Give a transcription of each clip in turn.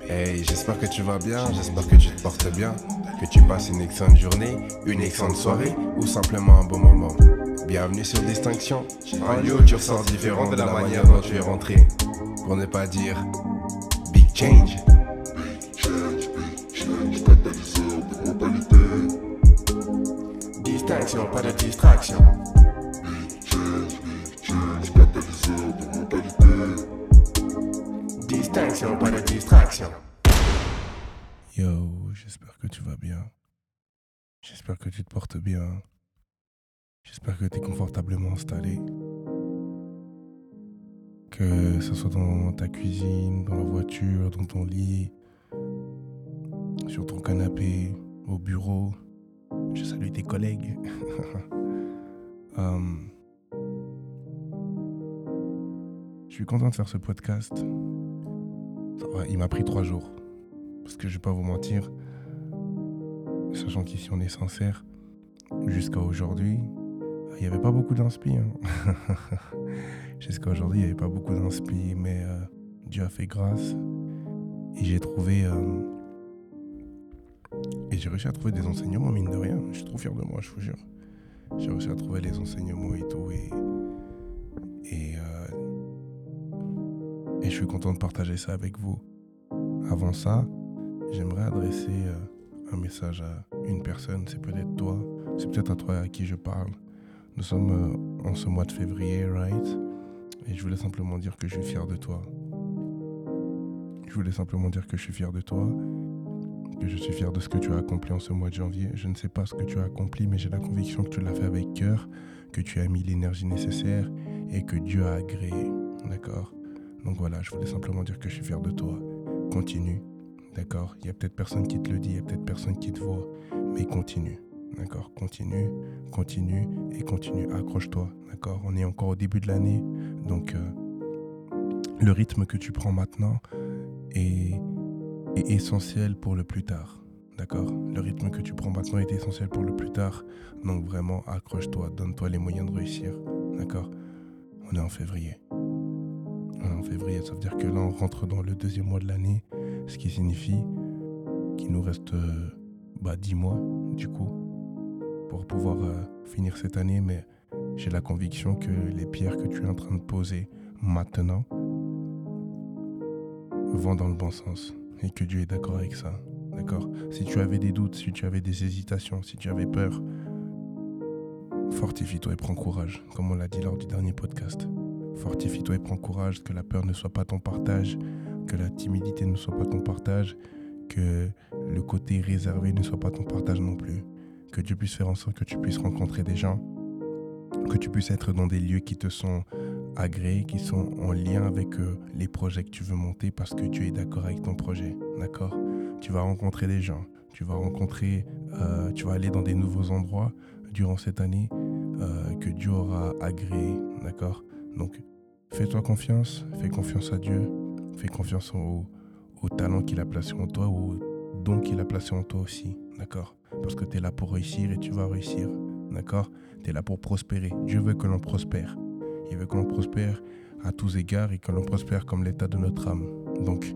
Hey, j'espère que tu vas bien, j'espère que tu te portes bien, que tu passes une excellente journée, une excellente soirée ou simplement un bon moment. Bienvenue sur Distinction, un lieu où tu ressors différent de la manière dont tu es rentré. Pour ne pas dire Big Change. Distinction, pas de distraction. Yo, j'espère que tu vas bien. J'espère que tu te portes bien. J'espère que tu es confortablement installé. Que ce soit dans ta cuisine, dans la voiture, dans ton lit, sur ton canapé, au bureau. Je salue tes collègues. Hum. Je suis content de faire ce podcast. Il m'a pris trois jours. Parce que je vais pas vous mentir, sachant qu'ici on est sincère, jusqu'à aujourd'hui, il n'y avait pas beaucoup d'inspi. hein. jusqu'à aujourd'hui, il n'y avait pas beaucoup d'inspi, mais euh, Dieu a fait grâce. Et j'ai trouvé. euh, et j'ai réussi à trouver des enseignements, mine de rien. Je suis trop fier de moi, je vous jure. J'ai réussi à trouver les enseignements et tout. Et, et, euh, et je suis content de partager ça avec vous. Avant ça, j'aimerais adresser euh, un message à une personne. C'est peut-être toi, c'est peut-être à toi à qui je parle. Nous sommes euh, en ce mois de février, right? Et je voulais simplement dire que je suis fier de toi. Je voulais simplement dire que je suis fier de toi, que je suis fier de ce que tu as accompli en ce mois de janvier. Je ne sais pas ce que tu as accompli, mais j'ai la conviction que tu l'as fait avec cœur, que tu as mis l'énergie nécessaire et que Dieu a agréé. D'accord? Donc voilà, je voulais simplement dire que je suis fier de toi. Continue. D'accord? Il y a peut-être personne qui te le dit, il y a peut-être personne qui te voit, mais continue. D'accord? Continue, continue et continue. Accroche-toi. D'accord? On est encore au début de l'année, donc euh, le rythme que tu prends maintenant est, est essentiel pour le plus tard. D'accord? Le rythme que tu prends maintenant est essentiel pour le plus tard. Donc vraiment, accroche-toi, donne-toi les moyens de réussir. D'accord? On est en février. En février, ça veut dire que là, on rentre dans le deuxième mois de l'année, ce qui signifie qu'il nous reste euh, bah, 10 mois, du coup, pour pouvoir euh, finir cette année. Mais j'ai la conviction que les pierres que tu es en train de poser maintenant vont dans le bon sens et que Dieu est d'accord avec ça. D'accord? Si tu avais des doutes, si tu avais des hésitations, si tu avais peur, fortifie-toi et prends courage, comme on l'a dit lors du dernier podcast. Fortifie-toi et prends courage, que la peur ne soit pas ton partage, que la timidité ne soit pas ton partage, que le côté réservé ne soit pas ton partage non plus. Que Dieu puisse faire en sorte que tu puisses rencontrer des gens, que tu puisses être dans des lieux qui te sont agréés, qui sont en lien avec euh, les projets que tu veux monter parce que Dieu est d'accord avec ton projet. D'accord? Tu vas rencontrer des gens, tu vas rencontrer, euh, tu vas aller dans des nouveaux endroits durant cette année euh, que Dieu aura agréé. D'accord? Donc, fais-toi confiance, fais confiance à Dieu, fais confiance au, talent qu'il a placé en toi, au don qu'il a placé en toi aussi. D'accord? Parce que tu es là pour réussir et tu vas réussir. D'accord? Tu es là pour prospérer. Dieu veut que l'on prospère. Il veut que l'on prospère à tous égards et que l'on prospère comme l'état de notre âme. Donc,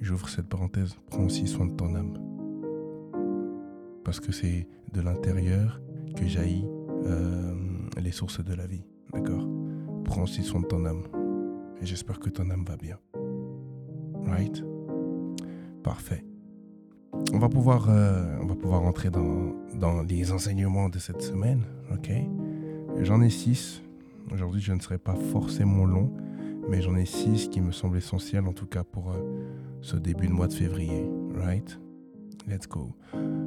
j'ouvre cette parenthèse, prends aussi soin de ton âme. Parce que c'est de l'intérieur que jaillit euh, les sources de la vie. D'accord? Prends aussi soin de ton âme. Et j'espère que ton âme va bien. Right? Parfait. On va pouvoir, euh, on va pouvoir rentrer dans, dans les enseignements de cette semaine. Ok? J'en ai six. Aujourd'hui, je ne serai pas forcément long, mais j'en ai six qui me semblent essentiels, en tout cas pour euh, ce début de mois de février. Right? Let's go.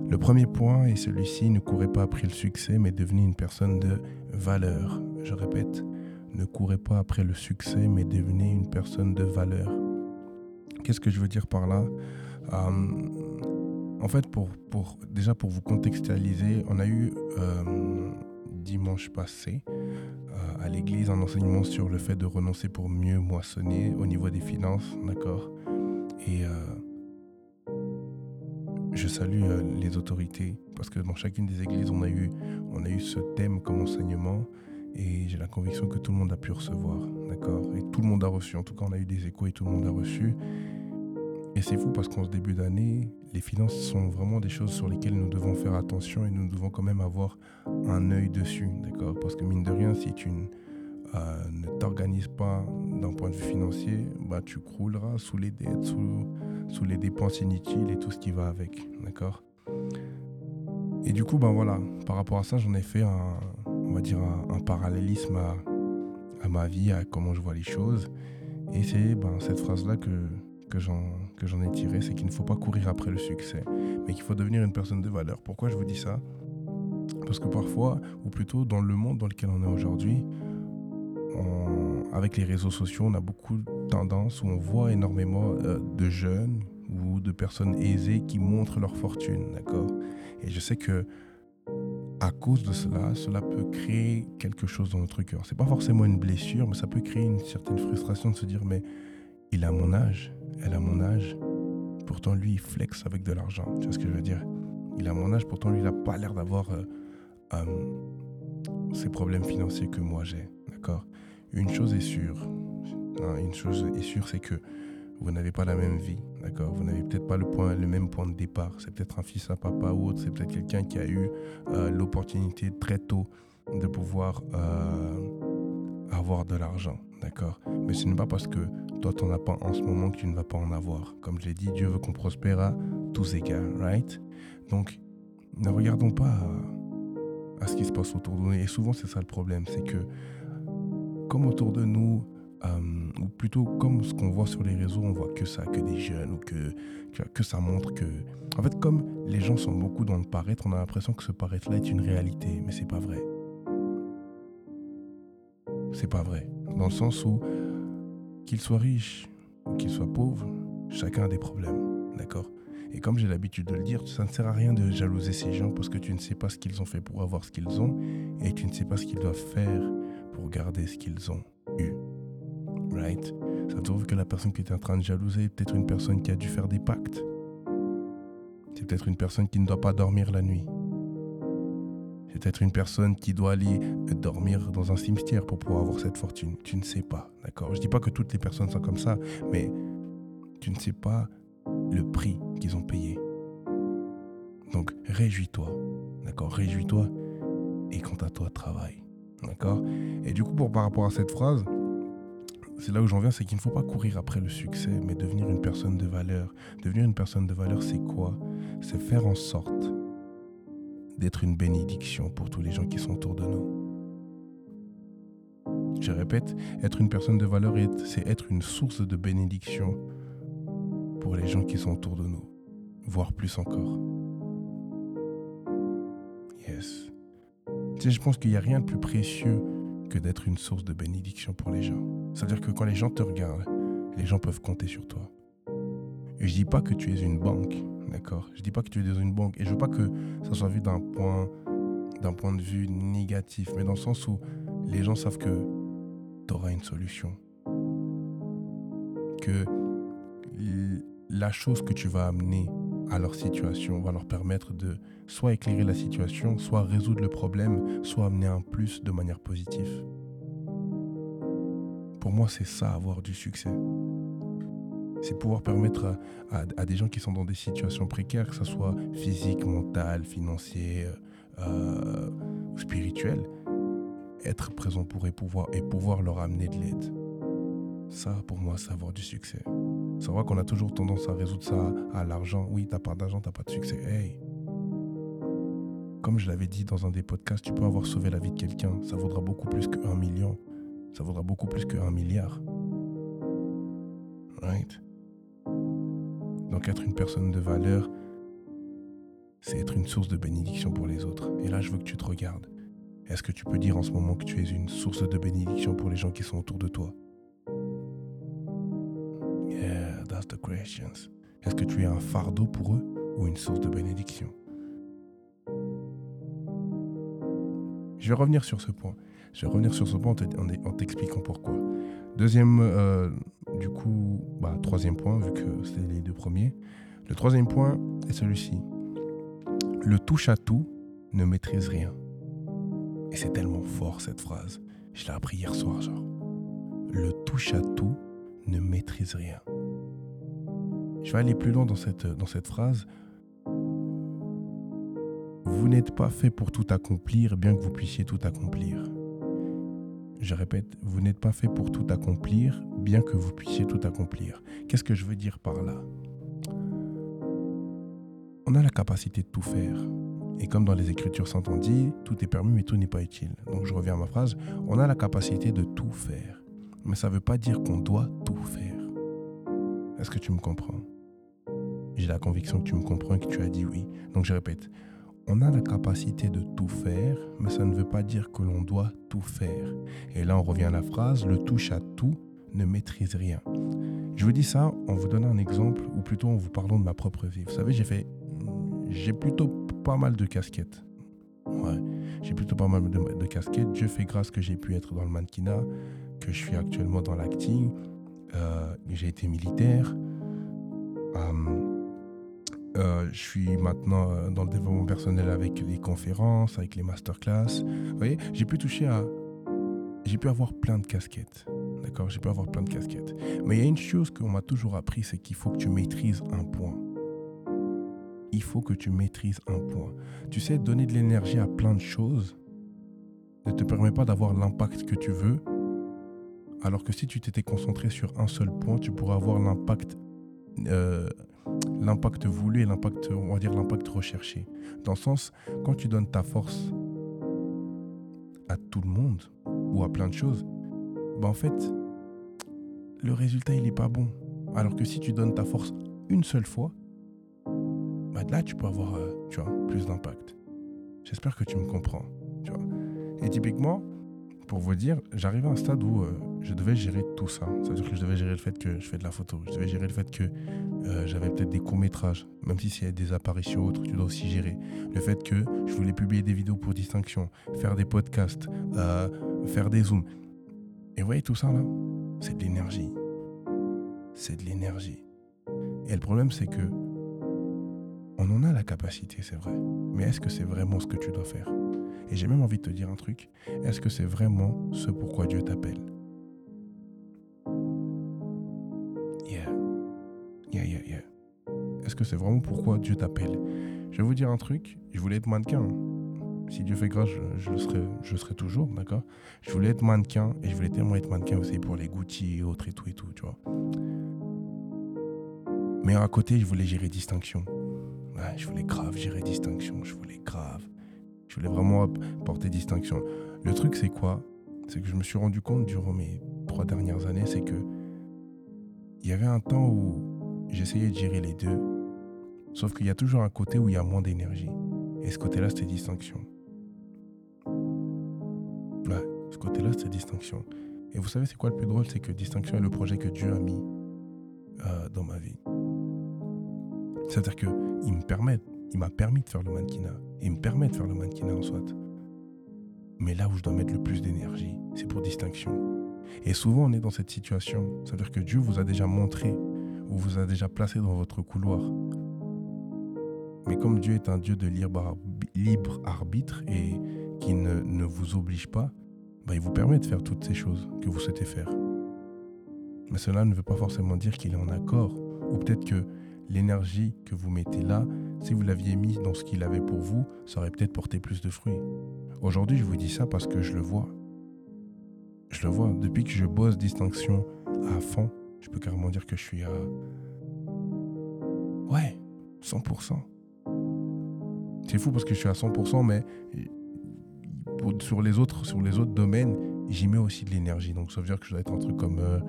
Le premier point est celui-ci ne courez pas après le succès, mais devenez une personne de valeur. Je répète, ne courez pas après le succès, mais devenez une personne de valeur. Qu'est-ce que je veux dire par là? Euh, En fait, déjà pour vous contextualiser, on a eu euh, dimanche passé euh, à l'église un enseignement sur le fait de renoncer pour mieux moissonner au niveau des finances, d'accord? Et euh, je salue euh, les autorités parce que dans chacune des églises, on a eu ce thème comme enseignement et j'ai la conviction que tout le monde a pu recevoir, d'accord? Et tout le monde a reçu, en tout cas, on a eu des échos et tout le monde a reçu. Et c'est fou parce qu'en ce début d'année, les finances sont vraiment des choses sur lesquelles nous devons faire attention et nous devons quand même avoir un œil dessus, d'accord? Parce que mine de rien, si tu euh, ne t'organises pas d'un point de vue financier, bah, tu crouleras sous les dettes, sous, les dépenses inutiles et tout ce qui va avec, d'accord? Et du coup, ben voilà, par rapport à ça, j'en ai fait un, on va dire un, parallélisme à, ma vie, à comment je vois les choses. Et c'est ben, cette phrase-là que que j'en ai tiré, c'est qu'il ne faut pas courir après le succès, mais qu'il faut devenir une personne de valeur. Pourquoi je vous dis ça? Parce que parfois, ou plutôt dans le monde dans lequel on est aujourd'hui, avec les réseaux sociaux, on a beaucoup de tendances où on voit énormément euh, de jeunes ou de personnes aisées qui montrent leur fortune, d'accord? Et je sais que à cause de cela, cela peut créer quelque chose dans notre cœur. C'est pas forcément une blessure, mais ça peut créer une certaine frustration de se dire mais il a mon âge, elle a mon âge, pourtant lui il flex avec de l'argent. Tu vois ce que je veux dire? Il a mon âge, pourtant lui il n'a pas l'air d'avoir euh, euh, ces problèmes financiers que moi j'ai. D'accord? Une chose sûre, hein, une chose est sûre, c'est que vous n'avez pas la même vie, d'accord Vous n'avez peut-être pas le, même point de départ. C'est peut-être un fils à papa ou autre, c'est peut-être quelqu'un qui a eu euh, l'opportunité très tôt de pouvoir avoir de l'argent, d'accord Mais ce n'est pas parce que toi, tu n'en as pas en ce moment que tu ne vas pas en avoir. Comme je l'ai dit, Dieu veut qu'on prospère à tous égards, right? Donc, ne regardons pas à, ce qui se passe autour de nous. Et souvent, c'est ça le problème, c'est que comme autour de nous, euh, ou plutôt comme ce qu'on voit sur les réseaux, on voit que ça, que des jeunes, ou que, que, ça montre que... En fait, comme les gens sont beaucoup dans le paraître, on a l'impression que ce paraître-là est une réalité, mais c'est pas vrai. C'est pas vrai. Dans le sens où qu'il soit riche ou qu'il soit pauvre, chacun a des problèmes, d'accord? Et comme j'ai l'habitude de le dire, ça ne sert à rien de jalouser ces gens parce que tu ne sais pas ce qu'ils ont fait pour avoir ce qu'ils ont et tu ne sais pas ce qu'ils doivent faire pour garder ce qu'ils ont eu. Right Ça te trouve que la personne qui est en train de jalouser est peut-être une personne qui a dû faire des pactes. C'est peut-être une personne qui ne doit pas dormir la nuit. C'est peut-être une personne qui doit aller dormir dans un cimetière pour pouvoir avoir cette fortune. Tu ne sais pas, d'accord Je dis pas que toutes les personnes sont comme ça, mais tu ne sais pas le prix qu'ils ont payé. Donc réjouis-toi, d'accord Réjouis-toi et quant à toi, travaille, d'accord Et du coup, pour, par rapport à cette phrase, c'est là où j'en viens, c'est qu'il ne faut pas courir après le succès, mais devenir une personne de valeur. Devenir une personne de valeur, c'est quoi? C'est faire en sorte d'être une bénédiction pour tous les gens qui sont autour de nous. Je répète, être une personne de valeur, c'est être une source de bénédiction pour les gens qui sont autour de nous, voire plus encore. Yes. Tu je pense qu'il n'y a rien de plus précieux que d'être une source de bénédiction pour les gens. C'est-à-dire que quand les gens te regardent, les gens peuvent compter sur toi. Et je dis pas que tu es une banque, d'accord? Je dis pas que tu es dans une banque et je veux pas que ça soit vu d'un point d'un point de vue négatif, mais dans le sens où les gens savent que tu auras une solution. Que la chose que tu vas amener à leur situation va leur permettre de soit éclairer la situation, soit résoudre le problème, soit amener un plus de manière positive. Pour moi, c'est ça avoir du succès. C'est pouvoir permettre à, des gens qui sont dans des situations précaires, que ce soit physique, mental, financier, euh, ou spirituel, être présent pour et pouvoir, et pouvoir leur amener de l'aide. Ça, pour moi, c'est avoir du succès. C'est vrai qu'on a toujours tendance à résoudre ça à l'argent. Oui, t'as pas d'argent, t'as pas de succès. Hey! Comme je l'avais dit dans un des podcasts, tu peux avoir sauvé la vie de quelqu'un. Ça vaudra beaucoup plus qu'un million. Ça vaudra beaucoup plus qu'un milliard. Right? Donc être une personne de valeur, c'est être une source de bénédiction pour les autres. Et là, je veux que tu te regardes. Est-ce que tu peux dire en ce moment que tu es une source de bénédiction pour les gens qui sont autour de toi? Yeah, that's the questions. Est-ce que tu es un fardeau pour eux ou une source de bénédiction? Je vais revenir sur ce point. Je vais revenir sur ce point en t'expliquant pourquoi. Deuxième, euh, du coup, bah, troisième point, vu que c'était les deux premiers. Le troisième point est celui-ci. Le touche à tout ne maîtrise rien. Et c'est tellement fort cette phrase. Je l'ai appris hier soir, genre. Le touche à tout ne maîtrise rien. Je vais aller plus loin dans cette phrase. Vous n'êtes pas fait pour tout accomplir, bien que vous puissiez tout accomplir. Je répète, vous n'êtes pas fait pour tout accomplir, bien que vous puissiez tout accomplir. Qu'est-ce que je veux dire par là? On a la capacité de tout faire. Et comme dans les Écritures saintes on dit, tout est permis mais tout n'est pas utile. Donc je reviens à ma phrase, on a la capacité de tout faire. Mais ça ne veut pas dire qu'on doit tout faire. Est-ce que tu me comprends? J'ai la conviction que tu me comprends et que tu as dit oui. Donc je répète, on a la capacité de tout faire, mais ça ne veut pas dire que l'on doit tout faire. Et là, on revient à la phrase, le touche à tout ne maîtrise rien. Je vous dis ça en vous donnant un exemple, ou plutôt en vous parlant de ma propre vie. Vous savez, j'ai fait, j'ai plutôt pas mal de casquettes. Ouais, j'ai plutôt pas mal de, casquettes. Dieu fait grâce que j'ai pu être dans le mannequinat, que je suis actuellement dans l'acting. Euh, j'ai été militaire. Euh, euh, je suis maintenant euh, dans le développement personnel avec les conférences, avec les masterclass. Vous voyez, j'ai pu toucher à. J'ai pu avoir plein de casquettes. D'accord? J'ai pu avoir plein de casquettes. Mais il y a une chose qu'on m'a toujours appris, c'est qu'il faut que tu maîtrises un point. Il faut que tu maîtrises un point. Tu sais, donner de l'énergie à plein de choses ne te permet pas d'avoir l'impact que tu veux. Alors que si tu t'étais concentré sur un seul point, tu pourrais avoir l'impact euh, l'impact voulu et l'impact, on va dire l'impact recherché. Dans le sens, quand tu donnes ta force à tout le monde ou à plein de choses, ben en fait, le résultat il est pas bon. Alors que si tu donnes ta force une seule fois, ben là tu peux avoir, euh, plus d'impact. J'espère que tu me comprends. Et typiquement, pour vous dire, j'arrivais à un stade où euh, je devais gérer tout ça. C'est-à-dire que je devais gérer le fait que je fais de la photo. Je devais gérer le fait que euh, j'avais peut-être des courts-métrages. Même si c'est des apparitions autres, tu dois aussi gérer. Le fait que je voulais publier des vidéos pour distinction, faire des podcasts, euh, faire des zooms. Et vous voyez tout ça là? C'est de l'énergie. C'est de l'énergie. Et le problème, c'est que on en a la capacité, c'est vrai. Mais est-ce que c'est vraiment ce que tu dois faire? Et j'ai même envie de te dire un truc. Est-ce que c'est vraiment ce pourquoi Dieu t'appelle? Que c'est vraiment pourquoi Dieu t'appelle Je vais vous dire un truc. Je voulais être mannequin. Si Dieu fait grâce, je, le serai, je serai toujours, d'accord? Je voulais être mannequin et je voulais tellement être mannequin aussi pour les Gucci et autres et tout et tout, tu vois? Mais à côté, je voulais gérer distinction. Je voulais grave gérer distinction. Je voulais grave je voulais vraiment porter distinction. Le truc, c'est quoi? C'est que je me suis rendu compte durant mes trois dernières années, c'est que il y avait un temps où j'essayais de gérer les deux, sauf qu'il y a toujours un côté où il y a moins d'énergie. Et ce côté-là, c'était distinction. Ouais, ce côté-là, c'était distinction. Et vous savez, c'est quoi le plus drôle? C'est que distinction est le projet que Dieu a mis euh, dans ma vie. C'est-à-dire qu'il me permet il m'a permis de faire le mannequinat. Il me permet de faire le mannequinat en soit. Mais là où je dois mettre le plus d'énergie, c'est pour distinction. Et souvent, on est dans cette situation. C'est-à-dire que Dieu vous a déjà montré ou vous a déjà placé dans votre couloir. Mais comme Dieu est un Dieu de libre, arbitre et qui ne, vous oblige pas, bah, il vous permet de faire toutes ces choses que vous souhaitez faire. Mais cela ne veut pas forcément dire qu'il est en accord. Ou peut-être que l'énergie que vous mettez là, si vous l'aviez mis dans ce qu'il avait pour vous, ça aurait peut-être porté plus de fruits. Aujourd'hui, je vous dis ça parce que je le vois. Je le vois. Depuis que je bosse distinction à fond, je peux carrément dire que je suis à. Ouais, 100%. C'est fou parce que je suis à 100%, mais sur les autres, sur les autres domaines, j'y mets aussi de l'énergie. Donc ça veut dire que je dois être un truc comme, euh,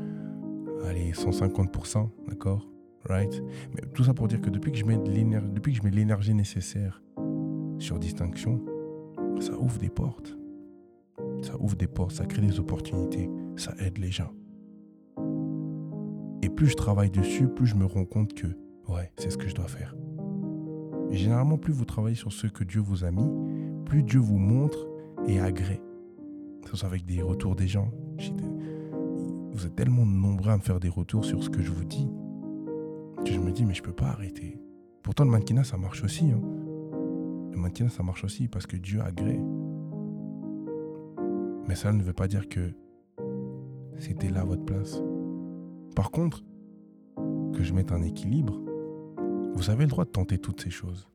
allez, 150%, d'accord? Right? Mais tout ça pour dire que depuis que je mets depuis que je mets l'énergie nécessaire sur distinction, ça ouvre des portes. Ça ouvre des portes, ça crée des opportunités, ça aide les gens. Et plus je travaille dessus, plus je me rends compte que, ouais, c'est ce que je dois faire. Et généralement, plus vous travaillez sur ce que Dieu vous a mis, plus Dieu vous montre et agrée. Que soit avec des retours des gens. Vous êtes tellement nombreux à me faire des retours sur ce que je vous dis je me dis, mais je peux pas arrêter. Pourtant, le mannequinat, ça marche aussi. Hein. Le mannequinat, ça marche aussi parce que Dieu agrée. Mais ça ne veut pas dire que c'était là votre place. Par contre, que je mette un équilibre vous avez le droit de tenter toutes ces choses.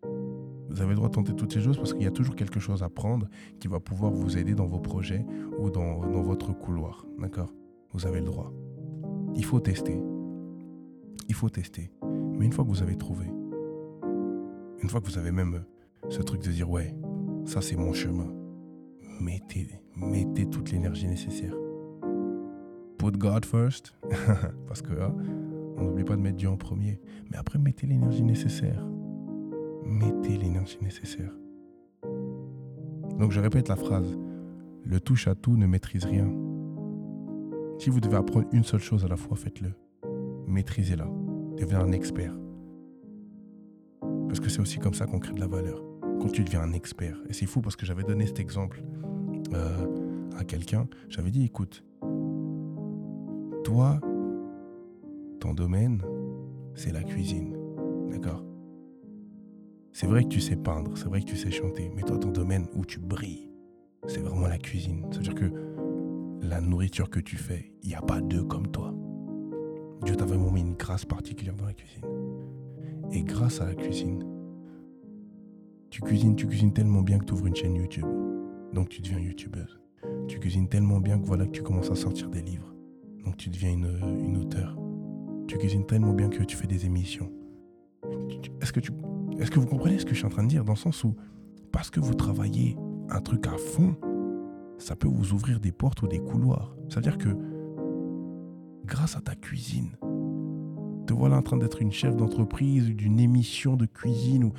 Vous avez le droit de tenter toutes ces choses parce qu'il y a toujours quelque chose à prendre qui va pouvoir vous aider dans vos projets ou dans, dans votre couloir. D'accord? Vous avez le droit. Il faut tester. Il faut tester. Mais une fois que vous avez trouvé, une fois que vous avez même ce truc de dire ouais, ça c'est mon chemin, mettez, mettez toute l'énergie nécessaire. Put God first, parce que hein, on n'oublie pas de mettre Dieu en premier. Mais après, mettez l'énergie nécessaire. Mettez l'énergie nécessaire. Donc je répète la phrase. Le touche à tout ne maîtrise rien. Si vous devez apprendre une seule chose à la fois, faites-le. Maîtrisez-la. Devenez un expert. Parce que c'est aussi comme ça qu'on crée de la valeur. Quand tu deviens un expert. Et c'est fou parce que j'avais donné cet exemple euh, à quelqu'un. J'avais dit, écoute, toi, domaine, c'est la cuisine. D'accord? C'est vrai que tu sais peindre, c'est vrai que tu sais chanter, mais toi, ton domaine où tu brilles, c'est vraiment la cuisine. C'est-à-dire que la nourriture que tu fais, il n'y a pas deux comme toi. Dieu t'a vraiment mis une grâce particulière dans la cuisine. Et grâce à la cuisine, tu cuisines, tu cuisines tellement bien que tu ouvres une chaîne YouTube. Donc tu deviens youtubeuse. Tu cuisines tellement bien que voilà que tu commences à sortir des livres. Donc tu deviens une, une auteure. Tu cuisines tellement bien que tu fais des émissions. Est-ce que, tu, est-ce que vous comprenez ce que je suis en train de dire Dans le sens où, parce que vous travaillez un truc à fond, ça peut vous ouvrir des portes ou des couloirs. C'est-à-dire que, grâce à ta cuisine, te voilà en train d'être une chef d'entreprise ou d'une émission de cuisine ou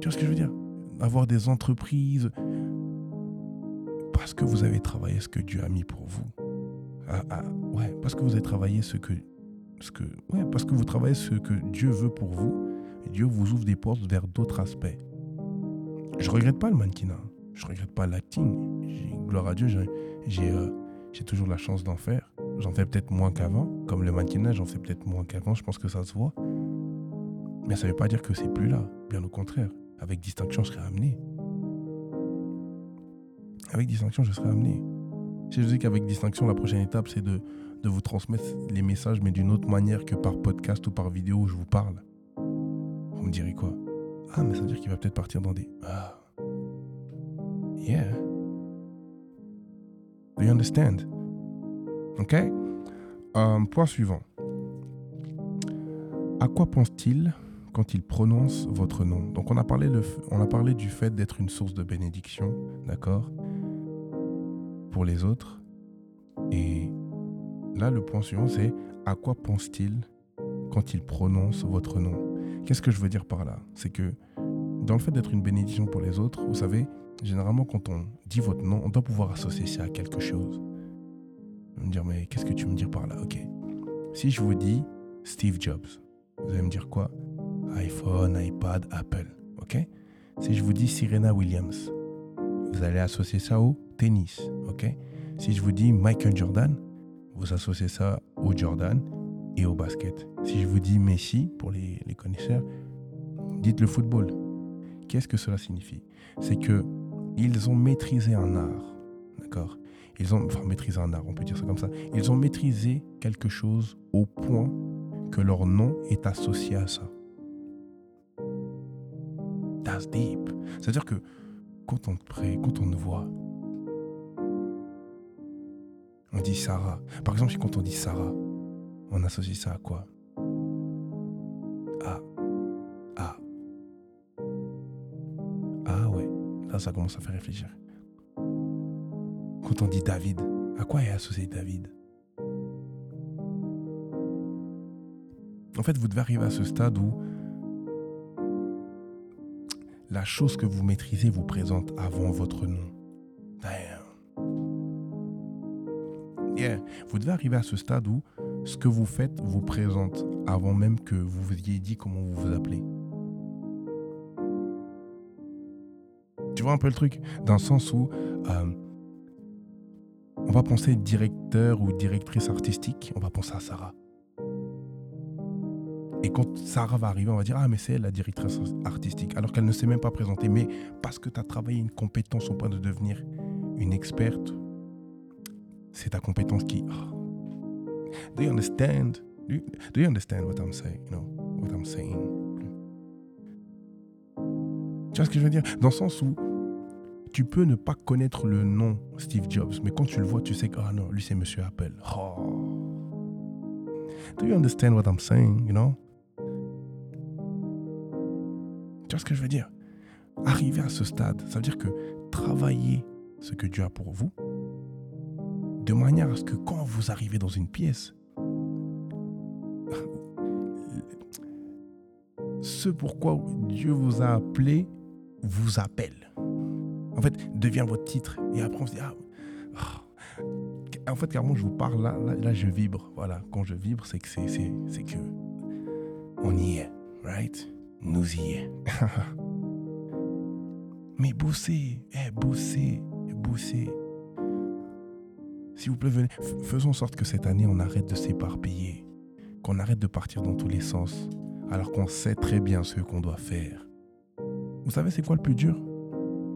tu vois ce que je veux dire? Avoir des entreprises parce que vous avez travaillé ce que Dieu a mis pour vous. Ah, ah, ouais, parce que vous avez travaillé ce que, ce que, ouais, parce que vous travaillez ce que Dieu veut pour vous. Dieu vous ouvre des portes vers d'autres aspects. Je regrette pas le mannequinat. Je regrette pas l'acting. Gloire à Dieu, j'ai euh, j'ai toujours la chance d'en faire. J'en fais peut-être moins qu'avant. Comme le mannequinat, j'en fais peut-être moins qu'avant. Je pense que ça se voit. Mais ça ne veut pas dire que c'est plus là. Bien au contraire. Avec distinction, je serai amené. Avec distinction, je serai amené. Si je dis qu'avec distinction, la prochaine étape, c'est de, de vous transmettre les messages, mais d'une autre manière que par podcast ou par vidéo où je vous parle. Vous me direz quoi? Ah, mais ça veut dire qu'il va peut-être partir dans des. Ah. Yeah. Do you understand? Ok? Euh, point suivant. À quoi pense-t-il quand il prononce votre nom? Donc on a parlé, on a parlé du fait d'être une source de bénédiction, d'accord? Pour les autres. Et là, le point suivant, c'est à quoi pense-t-il quand il prononce votre nom? Qu'est-ce que je veux dire par là? C'est que dans le fait d'être une bénédiction pour les autres, vous savez, généralement quand on dit votre nom, on doit pouvoir associer ça à quelque chose. Vous me dire, mais qu'est-ce que tu me dis par là? Ok. Si je vous dis Steve Jobs, vous allez me dire quoi? iPhone, iPad, Apple. Ok? Si je vous dis Serena Williams, vous allez associer ça au tennis. Ok? Si je vous dis Michael Jordan, vous associez ça au Jordan et au basket. Si je vous dis Messi, pour les, les connaisseurs, dites le football. Qu'est-ce que cela signifie? C'est que ils ont maîtrisé un art. D'accord? Ils ont maîtrisé un art, on peut dire ça comme ça. Ils ont maîtrisé quelque chose au point que leur nom est associé à ça. That's deep. C'est-à-dire que quand on te prie, quand on nous voit, on dit Sarah. Par exemple, quand on dit Sarah, on associe ça à quoi? Ah. Ah. Ah ouais. Là, ça commence à faire réfléchir. Quand on dit David, à quoi est associé David? En fait, vous devez arriver à ce stade où la chose que vous maîtrisez vous présente avant votre nom. Vous devez arriver à ce stade où ce que vous faites vous présente avant même que vous vous ayez dit comment vous vous appelez. Tu vois un peu le truc? Dans le sens où euh, on va penser directeur ou directrice artistique, on va penser à Sarah. Et quand Sarah va arriver, on va dire Ah, mais c'est elle la directrice artistique, alors qu'elle ne s'est même pas présentée. Mais parce que tu as travaillé une compétence au point de devenir une experte, c'est ta compétence qui. Oh. Do you understand? Do you, understand what I'm saying? You know, what I'm saying? Tu vois ce que je veux dire? Dans le sens où tu peux ne pas connaître le nom Steve Jobs, mais quand tu le vois, tu sais que, ah non, lui c'est Monsieur Apple. Oh. Do you understand what I'm saying, you know? Tu vois ce que je veux dire? Arriver à ce stade, ça veut dire que travailler ce que Dieu a pour vous, de manière à ce que quand vous arrivez dans une pièce, ce pourquoi Dieu vous a appelé vous appelle. En fait, devient votre titre. Et après, on se dit, ah, oh. en fait, car moi, je vous parle là, là, je vibre. Voilà, quand je vibre, c'est que c'est, que on y est, right? Nous y est. Mais bossez, eh, bossez, bossez. S'il vous plaît, venez, faisons en sorte que cette année, on arrête de s'éparpiller, qu'on arrête de partir dans tous les sens, alors qu'on sait très bien ce qu'on doit faire. Vous savez, c'est quoi le plus dur?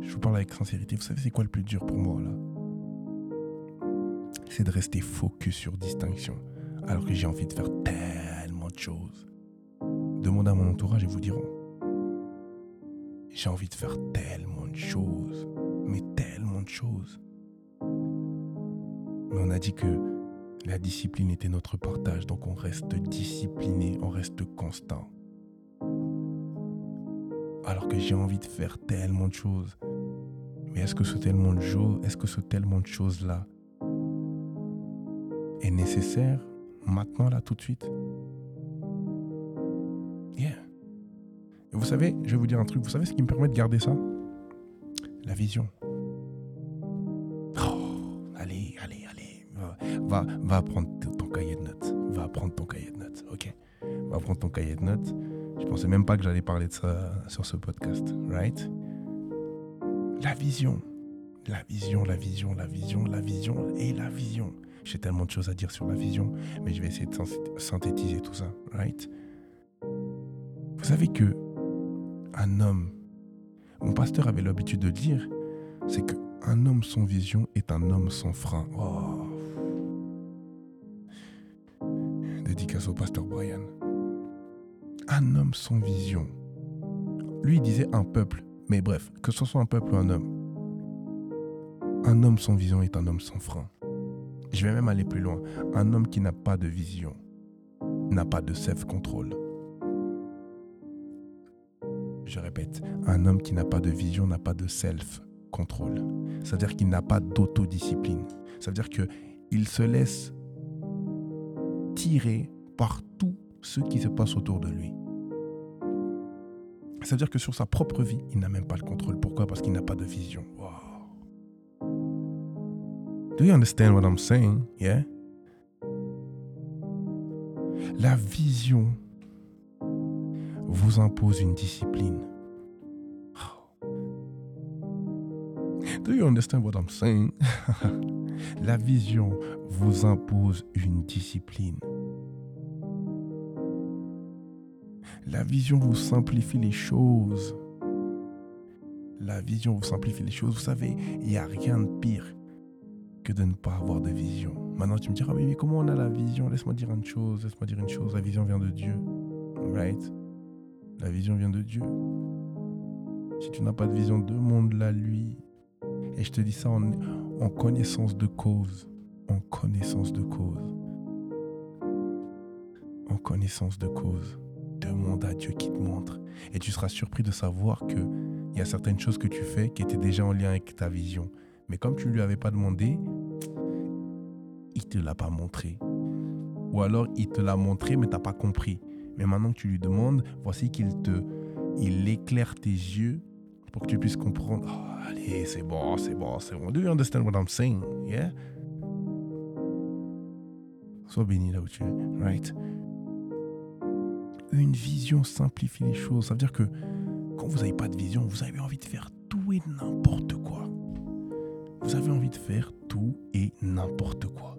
Je vous parle avec sincérité. Vous savez, c'est quoi le plus dur pour moi, là? C'est de rester focus sur distinction, alors que j'ai envie de faire tellement de choses. Demandez à mon entourage et vous diront. J'ai envie de faire tellement de choses, mais tellement de choses. Mais on a dit que la discipline était notre partage, donc on reste discipliné, on reste constant. Alors que j'ai envie de faire tellement de choses. Mais est-ce que ce tellement de choses, est-ce que ce tellement de choses-là est nécessaire? Maintenant, là, tout de suite? Yeah. Et vous savez, je vais vous dire un truc, vous savez ce qui me permet de garder ça? La vision. Va, prendre ton cahier de notes. Va prendre ton cahier de notes, ok Va prendre ton cahier de notes. Je pensais même pas que j'allais parler de ça sur ce podcast, right? La vision. La vision, la vision, la vision, la vision et la vision. J'ai tellement de choses à dire sur la vision, mais je vais essayer de synthétiser tout ça, right? Vous savez que un homme, mon pasteur avait l'habitude de dire, c'est que un homme sans vision est un homme sans frein. Oh. Dédicace au pasteur Brian. Un homme sans vision. Lui, il disait un peuple. Mais bref, que ce soit un peuple ou un homme. Un homme sans vision est un homme sans frein. Je vais même aller plus loin. Un homme qui n'a pas de vision n'a pas de self-control. Je répète, un homme qui n'a pas de vision n'a pas de self-control. C'est-à-dire qu'il n'a pas d'autodiscipline. Ça veut dire qu'il se laisse tiré tout ce qui se passe autour de lui. Ça veut dire que sur sa propre vie, il n'a même pas le contrôle. Pourquoi? Parce qu'il n'a pas de vision. Do you understand what I'm saying? Yeah? La vision vous impose une discipline. Do you understand what I'm saying? La vision vous impose une discipline. La vision vous simplifie les choses. La vision vous simplifie les choses. Vous savez, il n'y a rien de pire que de ne pas avoir de vision. Maintenant, tu me diras, mais, mais comment on a la vision? Laisse-moi dire une chose, laisse-moi dire une chose. La vision vient de Dieu. Right? La vision vient de Dieu. Si tu n'as pas de vision, demande-la lui. Et je te dis ça en, en connaissance de cause. En connaissance de cause. En connaissance de cause. Demande à Dieu qui te montre. Et tu seras surpris de savoir que il y a certaines choses que tu fais qui étaient déjà en lien avec ta vision. Mais comme tu ne lui avais pas demandé, il te l'a pas montré. Ou alors il te l'a montré mais tu n'as pas compris. Mais maintenant que tu lui demandes, voici qu'il te il éclaire tes yeux pour que tu puisses comprendre. Oh, allez, c'est bon, c'est bon, c'est bon. Do you understand what I'm saying? Yeah? Sois béni là où tu es, right? Une vision simplifie les choses. Ça veut dire que quand vous n'avez pas de vision, vous avez envie de faire tout et n'importe quoi. Vous avez envie de faire tout et n'importe quoi.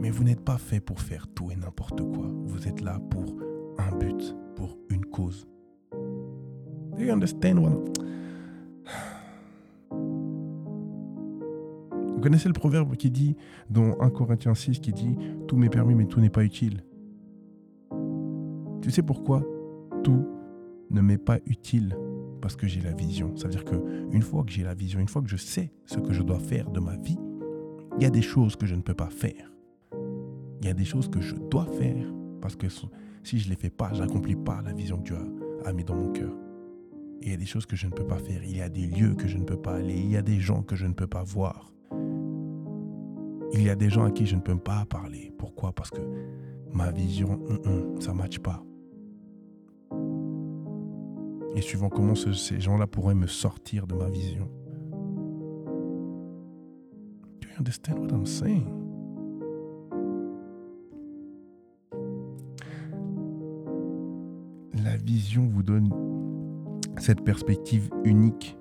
Mais vous n'êtes pas fait pour faire tout et n'importe quoi. Vous êtes là pour un but, pour une cause. Do you understand what Vous connaissez le proverbe qui dit, dans 1 Corinthiens 6, qui dit Tout m'est permis, mais tout n'est pas utile. Tu sais pourquoi tout ne m'est pas utile? Parce que j'ai la vision. Ça veut dire que une fois que j'ai la vision, une fois que je sais ce que je dois faire de ma vie, il y a des choses que je ne peux pas faire. Il y a des choses que je dois faire parce que si je ne les fais pas, je n'accomplis pas la vision que Dieu a, mis dans mon cœur. il y a des choses que je ne peux pas faire. Il y a des lieux que je ne peux pas aller. Il y a des gens que je ne peux pas voir. Il y a des gens à qui je ne peux pas parler. Pourquoi? Parce que ma vision, ça ne matche pas. Et suivant comment ces gens-là pourraient me sortir de ma vision. Do you understand what I'm saying? La vision vous donne cette perspective unique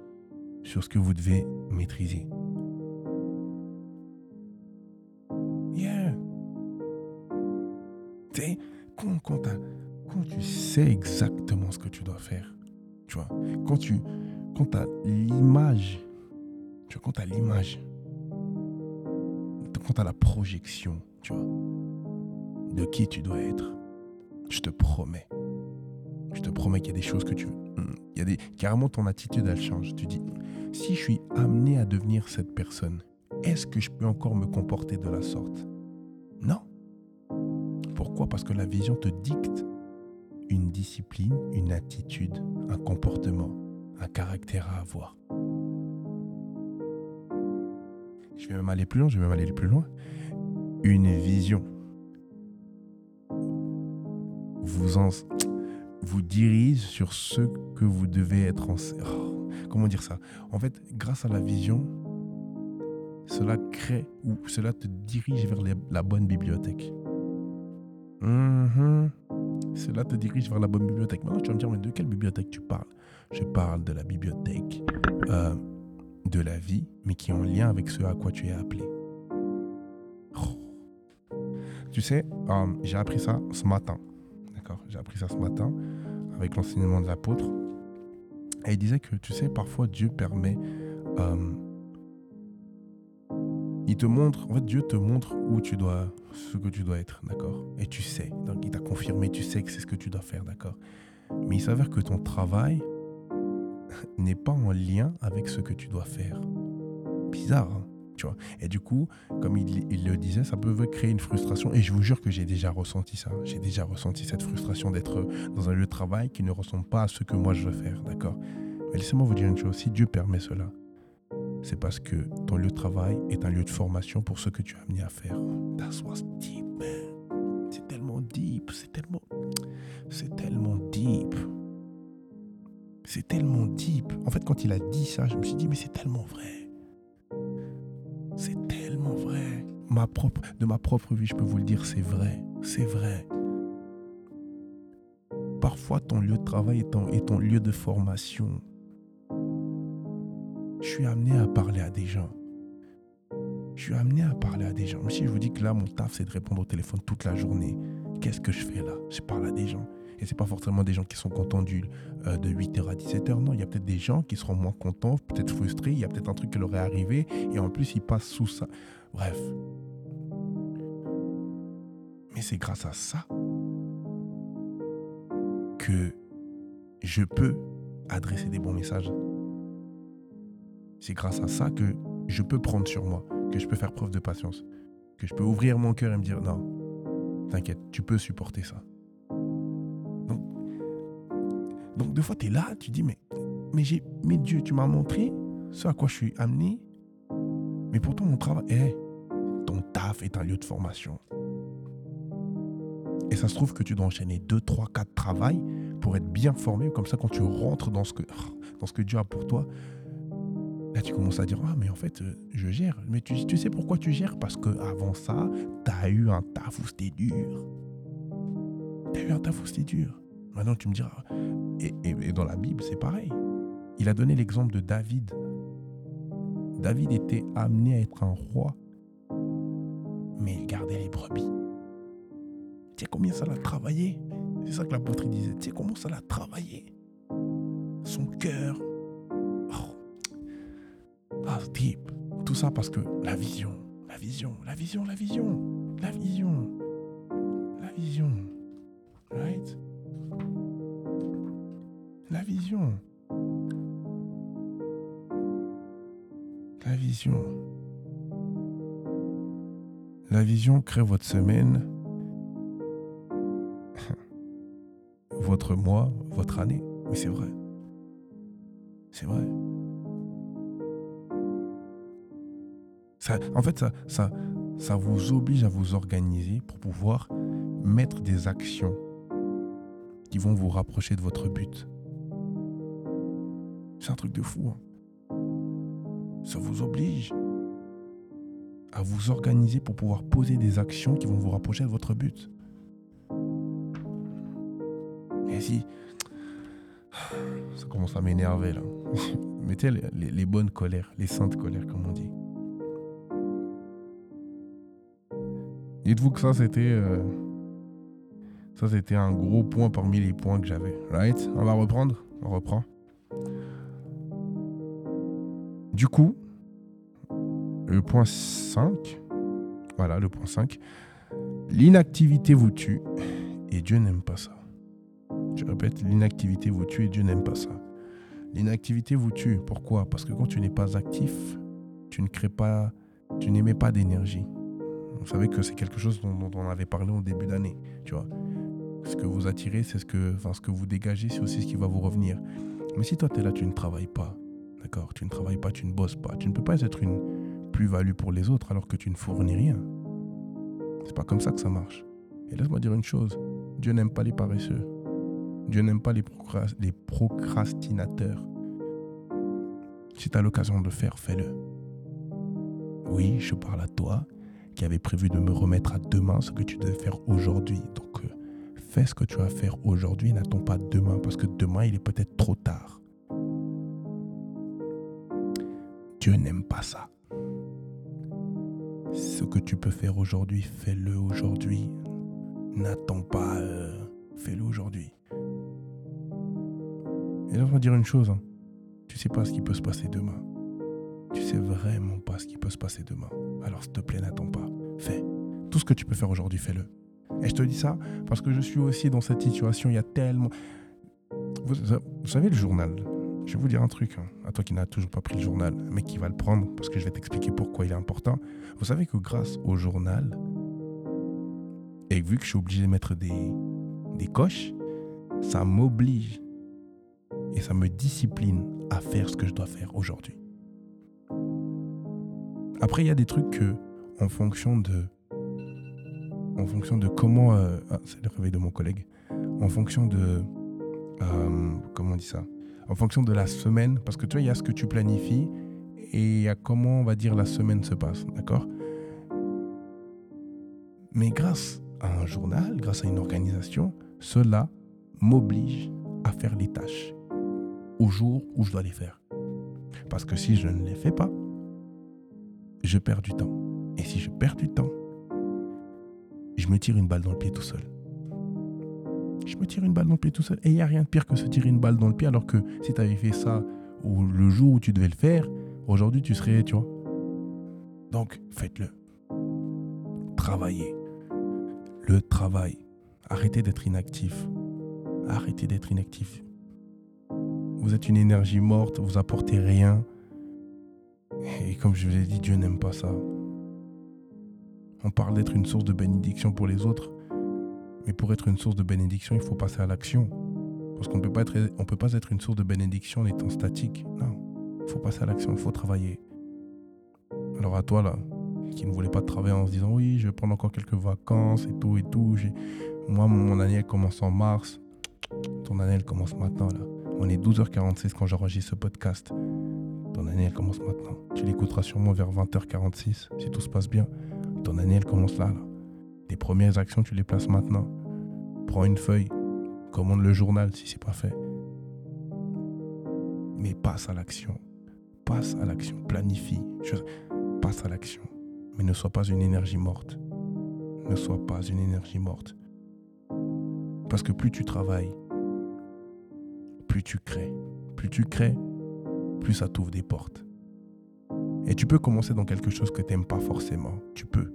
sur ce que vous devez maîtriser. Yeah. Quand, quand, quand tu sais exactement quand tu quand as l'image, tu vois, quand tu as l'image, quand tu la projection, tu vois, de qui tu dois être, je te promets, je te promets qu'il y a des choses que tu. Hmm, il y a des, carrément, ton attitude, elle change. Tu dis, si je suis amené à devenir cette personne, est-ce que je peux encore me comporter de la sorte? Non. Pourquoi? Parce que la vision te dicte une discipline, une attitude, un comportement, un caractère à avoir. Je vais même aller plus loin, je vais même aller plus loin. Une vision vous, en, vous dirige sur ce que vous devez être en... Oh, comment dire ça? En fait, grâce à la vision, cela crée ou cela te dirige vers la bonne bibliothèque. Mm-hmm. Cela te dirige vers la bonne bibliothèque. Maintenant, tu vas me dire, mais de quelle bibliothèque tu parles? Je parle de la bibliothèque euh, de la vie, mais qui est en lien avec ce à quoi tu es appelé. Oh. Tu sais, euh, j'ai appris ça ce matin. D'accord? J'ai appris ça ce matin avec l'enseignement de l'apôtre. Et il disait que, tu sais, parfois Dieu permet... Euh, il te montre, en fait, Dieu te montre où tu dois, ce que tu dois être, d'accord? Et tu sais. Donc, il t'a confirmé, tu sais que c'est ce que tu dois faire, d'accord? Mais il s'avère que ton travail n'est pas en lien avec ce que tu dois faire. Bizarre, hein tu vois? Et du coup, comme il, il, le disait, ça peut créer une frustration. Et je vous jure que j'ai déjà ressenti ça. J'ai déjà ressenti cette frustration d'être dans un lieu de travail qui ne ressemble pas à ce que moi je veux faire, d'accord? Mais laissez-moi vous dire une chose. Si Dieu permet cela, c'est parce que ton lieu de travail est un lieu de formation pour ce que tu as amené à faire. That's what's deep, man. C'est tellement deep, c'est tellement, c'est deep. C'est tellement deep. En fait, quand il a dit ça, je me suis dit, mais c'est tellement vrai. C'est tellement vrai. De ma propre vie, je peux vous le dire, c'est vrai. C'est vrai. Parfois, ton lieu de travail est ton lieu de formation je suis amené à parler à des gens. Je suis amené à parler à des gens. Mais si je vous dis que là, mon taf, c'est de répondre au téléphone toute la journée, qu'est-ce que je fais là? Je parle à des gens. Et ce n'est pas forcément des gens qui sont contents euh, de 8h à 17h. Non, il y a peut-être des gens qui seront moins contents, peut-être frustrés. Il y a peut-être un truc qui leur est arrivé. Et en plus, ils passent sous ça. Bref. Mais c'est grâce à ça que je peux adresser des bons messages c'est grâce à ça que je peux prendre sur moi, que je peux faire preuve de patience, que je peux ouvrir mon cœur et me dire non, t'inquiète, tu peux supporter ça. Donc, donc deux fois, tu es là, tu dis mais, mais, j'ai, mais Dieu, tu m'as montré ce à quoi je suis amené, mais pourtant mon travail, eh, ton taf est un lieu de formation. Et ça se trouve que tu dois enchaîner 2, 3, 4 travails pour être bien formé. Comme ça, quand tu rentres dans ce que, dans ce que Dieu a pour toi, Là, tu commences à dire, ah, mais en fait, euh, je gère. Mais tu, sais pourquoi tu gères? Parce qu'avant ça, tu as eu un taf où c'était dur. Tu as eu un taf où c'était dur. Maintenant, tu me diras, et, et, dans la Bible, c'est pareil. Il a donné l'exemple de David. David était amené à être un roi, mais il gardait les brebis. Tu sais combien ça l'a travaillé? C'est ça que l'apôtre disait. Tu sais comment ça l'a travaillé? Son cœur, tout ça parce que la vision, la vision, la vision, la vision, la vision, la vision, right? La vision. La vision. La vision crée votre semaine, votre mois, votre année. Mais c'est vrai. C'est vrai. En fait, ça, ça, ça vous oblige à vous organiser pour pouvoir mettre des actions qui vont vous rapprocher de votre but. C'est un truc de fou. Hein. Ça vous oblige à vous organiser pour pouvoir poser des actions qui vont vous rapprocher de votre but. Et si... Ça commence à m'énerver là. Mettez les, bonnes colères, les saintes colères comme on dit. Dites-vous que ça c'était... Euh, ça c'était un gros point parmi les points que j'avais. Right? On va reprendre? On reprend. Du coup, le point 5, voilà le point 5, l'inactivité vous tue et Dieu n'aime pas ça. Je répète, l'inactivité vous tue et Dieu n'aime pas ça. L'inactivité vous tue. Pourquoi? Parce que quand tu n'es pas actif, tu ne crées pas, tu n'émets pas d'énergie. Vous savez que c'est quelque chose dont, on avait parlé au début d'année. Tu vois, ce que vous attirez, c'est ce que, enfin, ce que vous dégagez, c'est aussi ce qui va vous revenir. Mais si toi tu es là, tu ne travailles pas, d'accord Tu ne travailles pas, tu ne bosses pas, tu ne peux pas être une plus-value pour les autres alors que tu ne fournis rien. C'est pas comme ça que ça marche. Et laisse-moi dire une chose Dieu n'aime pas les paresseux. Dieu n'aime pas les, les procrastinateurs. Si tu as l'occasion de le faire, fais-le. Oui, je parle à toi qui avais prévu de me remettre à demain ce que tu devais faire aujourd'hui. Donc, euh, fais ce que tu vas faire aujourd'hui, n'attends pas demain, parce que demain, il est peut-être trop tard. Dieu n'aime pas ça. Ce que tu peux faire aujourd'hui, fais-le aujourd'hui. N'attends pas, euh, fais-le aujourd'hui. Et là, on va dire une chose. Hein. Tu sais pas ce qui peut se passer demain. Tu sais vraiment pas ce qui peut se passer demain. Alors s'il te plaît, n'attends pas. Fais. Tout ce que tu peux faire aujourd'hui, fais-le. Et je te dis ça parce que je suis aussi dans cette situation. Il y a tellement... Vous, savez le journal? Je vais vous dire un truc, hein, à toi qui n'as toujours pas pris le journal, mais qui va le prendre parce que je vais t'expliquer pourquoi il est important. Vous savez que grâce au journal, et vu que je suis obligé de mettre des, des coches, ça m'oblige et ça me discipline à faire ce que je dois faire aujourd'hui. Après, il y a des trucs que, en fonction de, en fonction de comment, euh, ah, c'est le réveil de mon collègue, en fonction de, euh, comment on dit ça, en fonction de la semaine, parce que tu vois, il y a ce que tu planifies et il y a comment, on va dire, la semaine se passe, d'accord? Mais grâce à un journal, grâce à une organisation, cela m'oblige à faire les tâches au jour où je dois les faire. Parce que si je ne les fais pas, je perds du temps. Et si je perds du temps, je me tire une balle dans le pied tout seul. Je me tire une balle dans le pied tout seul. Et il n'y a rien de pire que se tirer une balle dans le pied alors que si tu avais fait ça le jour où tu devais le faire, aujourd'hui tu serais, tu vois. Donc faites-le. Travaillez. Le travail. Arrêtez d'être inactif. Arrêtez d'être inactif. Vous êtes une énergie morte, vous apportez rien. Et comme je vous l'ai dit, Dieu n'aime pas ça. On parle d'être une source de bénédiction pour les autres, mais pour être une source de bénédiction, il faut passer à l'action. Parce qu'on ne peut pas être, on peut pas être une source de bénédiction en étant statique. Non, il faut passer à l'action, il faut travailler. Alors à toi là, qui ne voulait pas travailler en se disant oui, je vais prendre encore quelques vacances et tout et tout. Moi, mon année elle commence en mars. Ton année elle commence maintenant là. On est 12h46 quand j'enregistre ce podcast. Ton année, elle commence maintenant. Tu l'écouteras sûrement vers 20h46, si tout se passe bien. Ton année, elle commence là, là. Tes premières actions, tu les places maintenant. Prends une feuille, commande le journal si c'est pas fait. Mais passe à l'action. Passe à l'action. Planifie. Passe à l'action. Mais ne sois pas une énergie morte. Ne sois pas une énergie morte. Parce que plus tu travailles, plus tu crées. Plus tu crées, plus ça t'ouvre des portes. Et tu peux commencer dans quelque chose que tu n'aimes pas forcément. Tu peux.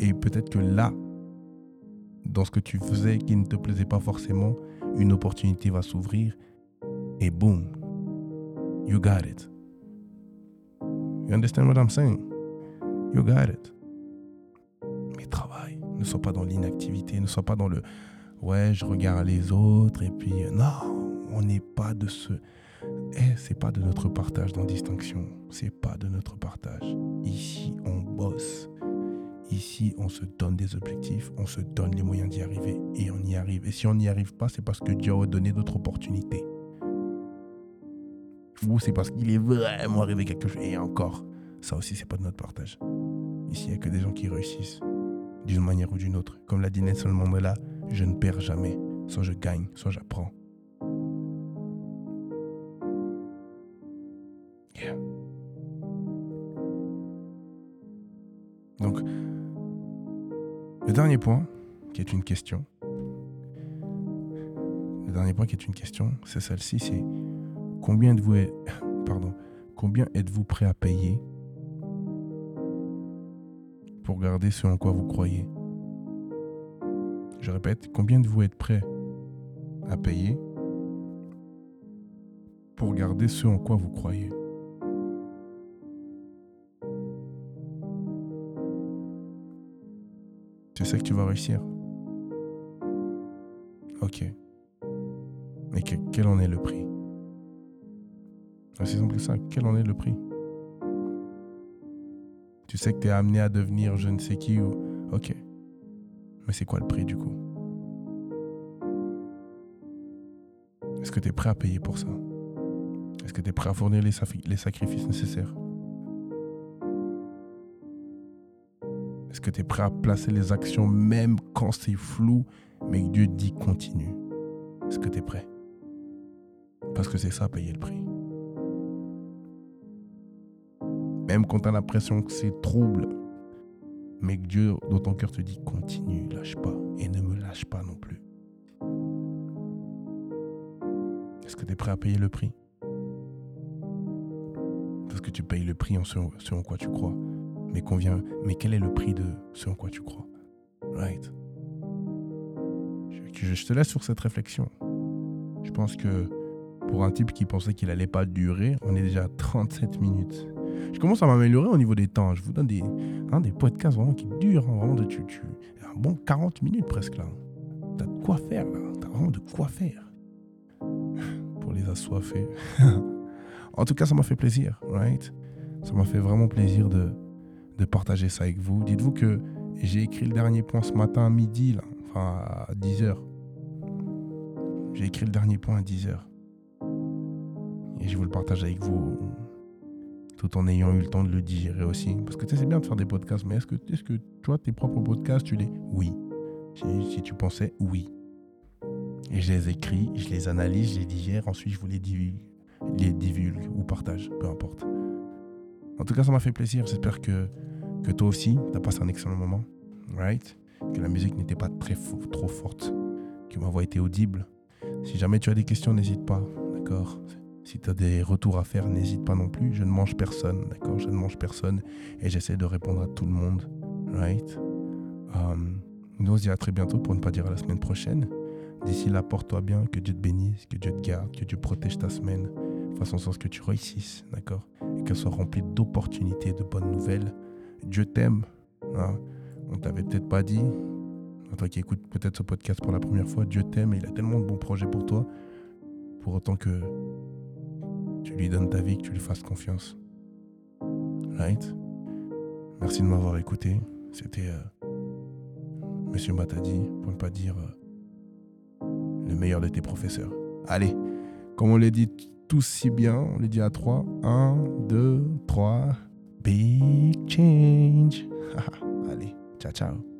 Et peut-être que là, dans ce que tu faisais qui ne te plaisait pas forcément, une opportunité va s'ouvrir et boum, you got it. You understand what I'm saying? You got it. Mais travaille. Ne sois pas dans l'inactivité. Ne sois pas dans le ouais, je regarde les autres et puis non, on n'est pas de ce. Eh, c'est pas de notre partage dans distinction. C'est pas de notre partage. Ici, on bosse. Ici, on se donne des objectifs, on se donne les moyens d'y arriver et on y arrive. Et si on n'y arrive pas, c'est parce que Dieu a donné d'autres opportunités. C'est parce qu'il est vraiment arrivé quelque chose. Et encore, ça aussi, c'est pas de notre partage. Ici, il n'y a que des gens qui réussissent d'une manière ou d'une autre. Comme l'a dit Nelson Mandela, je ne perds jamais. Soit je gagne, soit j'apprends. Le dernier point, qui est une question, dernier point qui est une question, c'est celle-ci, c'est combien de vous êtes, pardon, combien êtes-vous prêt à payer pour garder ce en quoi vous croyez? Je répète, combien de vous êtes prêt à payer pour garder ce en quoi vous croyez? Tu sais que tu vas réussir. Ok. Mais quel en est le prix? C'est simple que ça. Quel en est le prix? Tu sais que tu es amené à devenir je ne sais qui ou... Ok. Mais c'est quoi le prix du coup? Est-ce que tu es prêt à payer pour ça? Est-ce que tu es prêt à fournir les sacrifices nécessaires? Est-ce que tu es prêt à placer les actions même quand c'est flou, mais que Dieu dit continue? Est-ce que tu es prêt? Parce que c'est ça, payer le prix. Même quand tu as l'impression que c'est trouble, mais que Dieu dans ton cœur te dit continue, lâche pas et ne me lâche pas non plus. Est-ce que tu es prêt à payer le prix? Parce que tu payes le prix en ce en quoi tu crois mais mais quel est le prix de ce en quoi tu crois? Right je, te laisse sur cette réflexion. Je pense que pour un type qui pensait qu'il allait pas durer, on est déjà à 37 minutes. Je commence à m'améliorer au niveau des temps. Je vous donne des, hein, des podcasts vraiment qui durent, hein, vraiment de tu, tu, un bon 40 minutes presque là. T'as de quoi faire là. T'as vraiment de quoi faire. Pour les assoiffés. en tout cas, ça m'a fait plaisir, right? Ça m'a fait vraiment plaisir de, de partager ça avec vous. Dites-vous que j'ai écrit le dernier point ce matin à midi, là, enfin à 10h. J'ai écrit le dernier point à 10h. Et je vous le partage avec vous tout en ayant eu le temps de le digérer aussi. Parce que tu sais, c'est bien de faire des podcasts, mais est-ce que, est que toi, tes propres podcasts, tu les... Oui. Si, tu pensais, oui. Et je les écris, je les analyse, je les digère, ensuite je vous les divulgue, les divulgue ou partage, peu importe. En tout cas, ça m'a fait plaisir. J'espère que, que toi aussi, tu as passé un excellent moment. Right? Que la musique n'était pas très trop forte. Que ma voix était audible. Si jamais tu as des questions, n'hésite pas. D'accord? Si tu as des retours à faire, n'hésite pas non plus. Je ne mange personne. D'accord? Je ne mange personne. Et j'essaie de répondre à tout le monde. Right? Um, Nous, on se dit à très bientôt pour ne pas dire à la semaine prochaine. D'ici là, porte-toi bien, que Dieu te bénisse, que Dieu te garde, que Dieu protège ta semaine, fasse en sorte que tu réussisses, d'accord? Et qu'elle soit remplie d'opportunités, de bonnes nouvelles. Dieu t'aime. Hein On t'avait peut-être pas dit. toi qui écoutes peut-être ce podcast pour la première fois, Dieu t'aime et il a tellement de bons projets pour toi. Pour autant que tu lui donnes ta vie, que tu lui fasses confiance. Right? Merci de m'avoir écouté. C'était euh, Monsieur Matadi, pour ne pas dire euh, le meilleur de tes professeurs. Allez, comme on l'a dit tous si bien. On les dit à 3. 1, 2, 3. Big change. Allez, ciao, ciao.